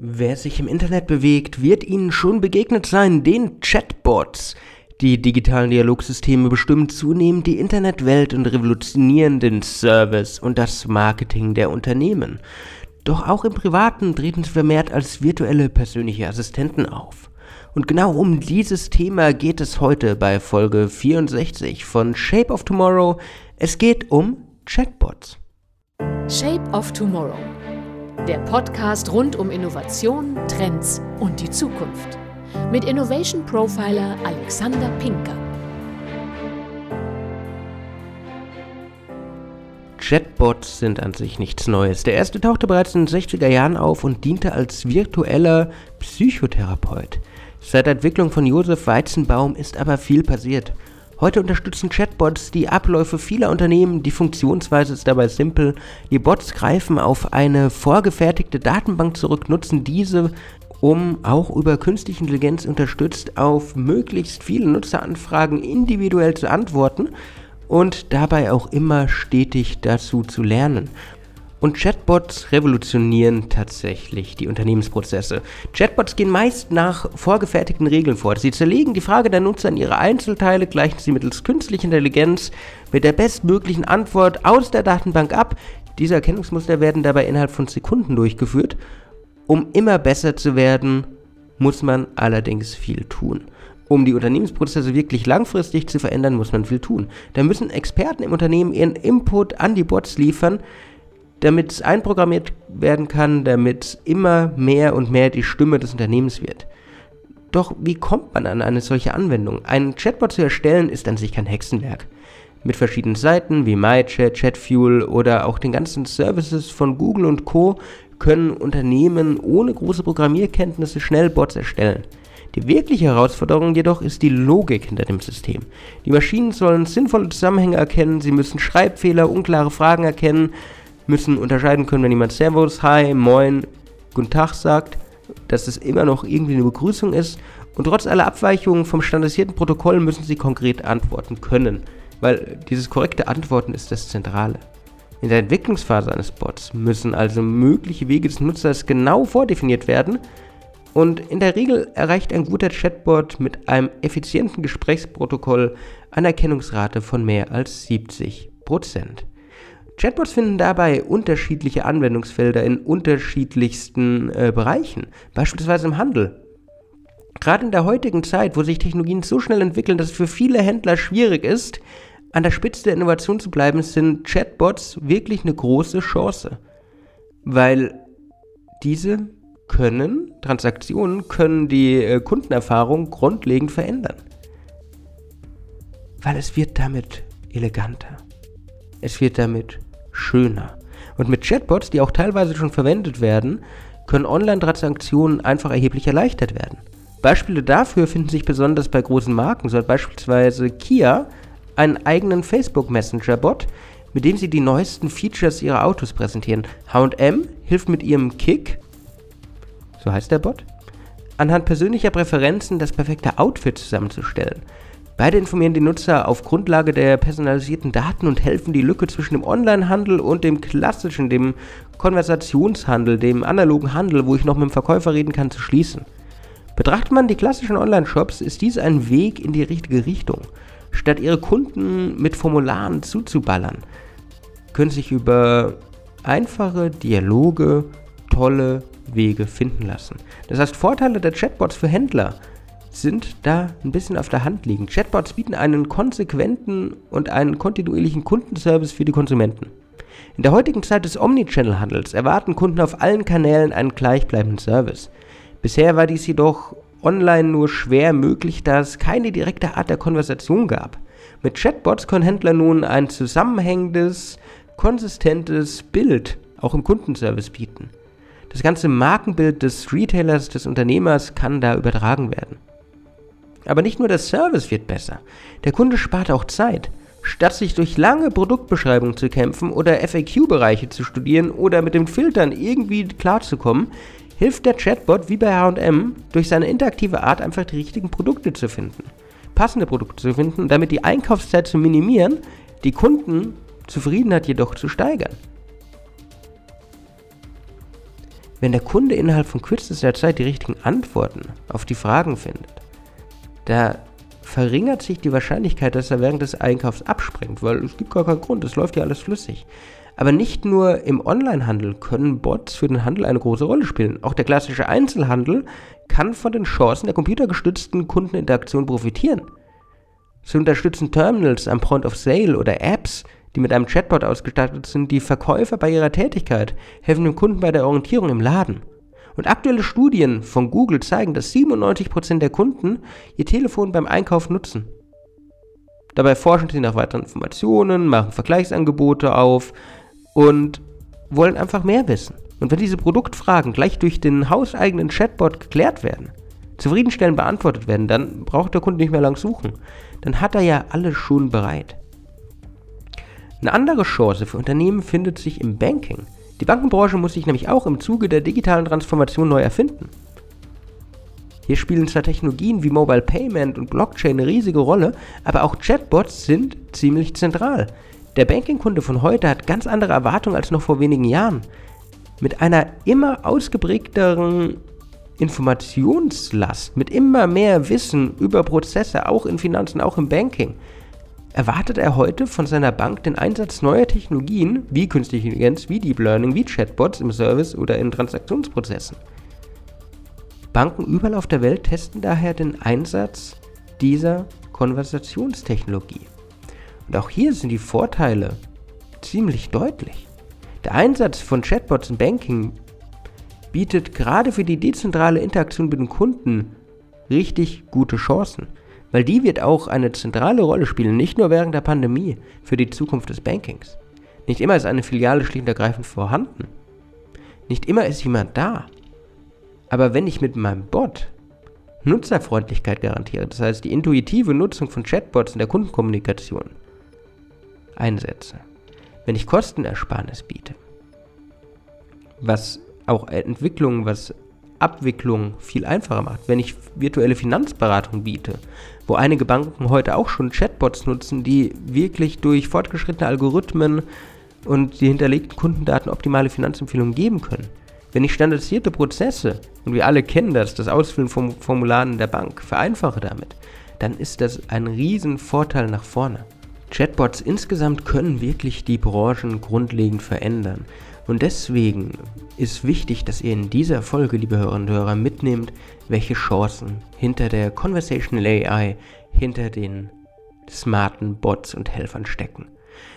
Wer sich im Internet bewegt, wird Ihnen schon begegnet sein, den Chatbots. Die digitalen Dialogsysteme bestimmen zunehmend die Internetwelt und revolutionieren den Service und das Marketing der Unternehmen. Doch auch im Privaten treten sie vermehrt als virtuelle persönliche Assistenten auf. Und genau um dieses Thema geht es heute bei Folge 64 von Shape of Tomorrow. Es geht um Chatbots. Shape of Tomorrow der Podcast rund um Innovation, Trends und die Zukunft. Mit Innovation Profiler Alexander Pinker. Chatbots sind an sich nichts Neues. Der erste tauchte bereits in den 60er Jahren auf und diente als virtueller Psychotherapeut. Seit der Entwicklung von Josef Weizenbaum ist aber viel passiert. Heute unterstützen Chatbots die Abläufe vieler Unternehmen. Die Funktionsweise ist dabei simpel. Die Bots greifen auf eine vorgefertigte Datenbank zurück, nutzen diese, um auch über künstliche Intelligenz unterstützt auf möglichst viele Nutzeranfragen individuell zu antworten und dabei auch immer stetig dazu zu lernen. Und Chatbots revolutionieren tatsächlich die Unternehmensprozesse. Chatbots gehen meist nach vorgefertigten Regeln vor. Sie zerlegen die Frage der Nutzer in ihre Einzelteile, gleichen sie mittels künstlicher Intelligenz mit der bestmöglichen Antwort aus der Datenbank ab. Diese Erkennungsmuster werden dabei innerhalb von Sekunden durchgeführt. Um immer besser zu werden, muss man allerdings viel tun. Um die Unternehmensprozesse wirklich langfristig zu verändern, muss man viel tun. Da müssen Experten im Unternehmen ihren Input an die Bots liefern, damit es einprogrammiert werden kann, damit immer mehr und mehr die Stimme des Unternehmens wird. Doch wie kommt man an eine solche Anwendung? Einen Chatbot zu erstellen ist an sich kein Hexenwerk. Mit verschiedenen Seiten wie MyChat, ChatFuel oder auch den ganzen Services von Google und Co. können Unternehmen ohne große Programmierkenntnisse schnell Bots erstellen. Die wirkliche Herausforderung jedoch ist die Logik hinter dem System. Die Maschinen sollen sinnvolle Zusammenhänge erkennen, sie müssen Schreibfehler, unklare Fragen erkennen, müssen unterscheiden können, wenn jemand Servus, Hi, Moin, Guten Tag sagt, dass es immer noch irgendwie eine Begrüßung ist. Und trotz aller Abweichungen vom standardisierten Protokoll müssen sie konkret antworten können, weil dieses korrekte Antworten ist das Zentrale. In der Entwicklungsphase eines Bots müssen also mögliche Wege des Nutzers genau vordefiniert werden und in der Regel erreicht ein guter Chatbot mit einem effizienten Gesprächsprotokoll eine Erkennungsrate von mehr als 70%. Chatbots finden dabei unterschiedliche Anwendungsfelder in unterschiedlichsten äh, Bereichen, beispielsweise im Handel. Gerade in der heutigen Zeit, wo sich Technologien so schnell entwickeln, dass es für viele Händler schwierig ist, an der Spitze der Innovation zu bleiben, sind Chatbots wirklich eine große Chance. Weil diese können, Transaktionen können die äh, Kundenerfahrung grundlegend verändern. Weil es wird damit eleganter. Es wird damit schöner. Und mit Chatbots, die auch teilweise schon verwendet werden, können Online-Transaktionen einfach erheblich erleichtert werden. Beispiele dafür finden sich besonders bei großen Marken, so hat beispielsweise Kia einen eigenen Facebook Messenger-Bot, mit dem sie die neuesten Features ihrer Autos präsentieren. HM hilft mit ihrem Kick, so heißt der Bot, anhand persönlicher Präferenzen das perfekte Outfit zusammenzustellen. Beide informieren die Nutzer auf Grundlage der personalisierten Daten und helfen die Lücke zwischen dem Onlinehandel und dem klassischen, dem Konversationshandel, dem analogen Handel, wo ich noch mit dem Verkäufer reden kann, zu schließen. Betrachtet man die klassischen Online-Shops, ist dies ein Weg in die richtige Richtung. Statt ihre Kunden mit Formularen zuzuballern, können sich über einfache Dialoge tolle Wege finden lassen. Das heißt, Vorteile der Chatbots für Händler sind da ein bisschen auf der Hand liegen. Chatbots bieten einen konsequenten und einen kontinuierlichen Kundenservice für die Konsumenten. In der heutigen Zeit des Omnichannel-Handels erwarten Kunden auf allen Kanälen einen gleichbleibenden Service. Bisher war dies jedoch online nur schwer möglich, da es keine direkte Art der Konversation gab. Mit Chatbots können Händler nun ein zusammenhängendes, konsistentes Bild auch im Kundenservice bieten. Das ganze Markenbild des Retailers, des Unternehmers kann da übertragen werden. Aber nicht nur der Service wird besser. Der Kunde spart auch Zeit. Statt sich durch lange Produktbeschreibungen zu kämpfen oder FAQ-Bereiche zu studieren oder mit den Filtern irgendwie klarzukommen, hilft der Chatbot wie bei HM durch seine interaktive Art einfach die richtigen Produkte zu finden. Passende Produkte zu finden und damit die Einkaufszeit zu minimieren, die Kundenzufriedenheit jedoch zu steigern. wenn der Kunde innerhalb von kürzester Zeit die richtigen Antworten auf die Fragen findet, da verringert sich die Wahrscheinlichkeit, dass er während des Einkaufs abspringt, weil es gibt gar keinen Grund, es läuft ja alles flüssig. Aber nicht nur im Onlinehandel können Bots für den Handel eine große Rolle spielen. Auch der klassische Einzelhandel kann von den Chancen der computergestützten Kundeninteraktion profitieren. So unterstützen Terminals am Point of Sale oder Apps, die mit einem Chatbot ausgestattet sind, die Verkäufer bei ihrer Tätigkeit, helfen dem Kunden bei der Orientierung im Laden. Und aktuelle Studien von Google zeigen, dass 97% der Kunden ihr Telefon beim Einkauf nutzen. Dabei forschen sie nach weiteren Informationen, machen Vergleichsangebote auf und wollen einfach mehr wissen. Und wenn diese Produktfragen gleich durch den hauseigenen Chatbot geklärt werden, zufriedenstellend beantwortet werden, dann braucht der Kunde nicht mehr lang suchen. Dann hat er ja alles schon bereit. Eine andere Chance für Unternehmen findet sich im Banking. Die Bankenbranche muss sich nämlich auch im Zuge der digitalen Transformation neu erfinden. Hier spielen zwar Technologien wie Mobile Payment und Blockchain eine riesige Rolle, aber auch Chatbots sind ziemlich zentral. Der Bankingkunde von heute hat ganz andere Erwartungen als noch vor wenigen Jahren. Mit einer immer ausgeprägteren Informationslast, mit immer mehr Wissen über Prozesse, auch in Finanzen, auch im Banking, erwartet er heute von seiner Bank den Einsatz neuer Technologien wie künstliche Intelligenz, wie Deep Learning, wie Chatbots im Service oder in Transaktionsprozessen. Banken überall auf der Welt testen daher den Einsatz dieser Konversationstechnologie. Und auch hier sind die Vorteile ziemlich deutlich. Der Einsatz von Chatbots im Banking bietet gerade für die dezentrale Interaktion mit den Kunden richtig gute Chancen weil die wird auch eine zentrale Rolle spielen, nicht nur während der Pandemie, für die Zukunft des Bankings. Nicht immer ist eine Filiale schlicht und ergreifend vorhanden. Nicht immer ist jemand da. Aber wenn ich mit meinem Bot Nutzerfreundlichkeit garantiere, das heißt die intuitive Nutzung von Chatbots in der Kundenkommunikation einsetze, wenn ich Kostenersparnis biete, was auch Entwicklungen, was Abwicklung viel einfacher macht, wenn ich virtuelle Finanzberatung biete, wo einige Banken heute auch schon Chatbots nutzen, die wirklich durch fortgeschrittene Algorithmen und die hinterlegten Kundendaten optimale Finanzempfehlungen geben können. Wenn ich standardisierte Prozesse, und wir alle kennen das, das Ausfüllen von Formularen der Bank, vereinfache damit, dann ist das ein Riesenvorteil nach vorne. Chatbots insgesamt können wirklich die Branchen grundlegend verändern. Und deswegen ist wichtig, dass ihr in dieser Folge, liebe Hörerinnen und Hörer, mitnehmt, welche Chancen hinter der Conversational AI, hinter den smarten Bots und Helfern stecken.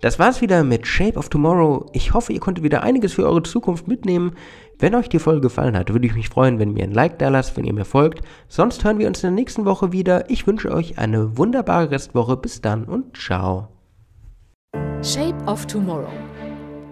Das war's wieder mit Shape of Tomorrow. Ich hoffe, ihr konntet wieder einiges für eure Zukunft mitnehmen. Wenn euch die Folge gefallen hat, würde ich mich freuen, wenn ihr mir ein Like da lasst, wenn ihr mir folgt. Sonst hören wir uns in der nächsten Woche wieder. Ich wünsche euch eine wunderbare Restwoche. Bis dann und ciao. Shape of Tomorrow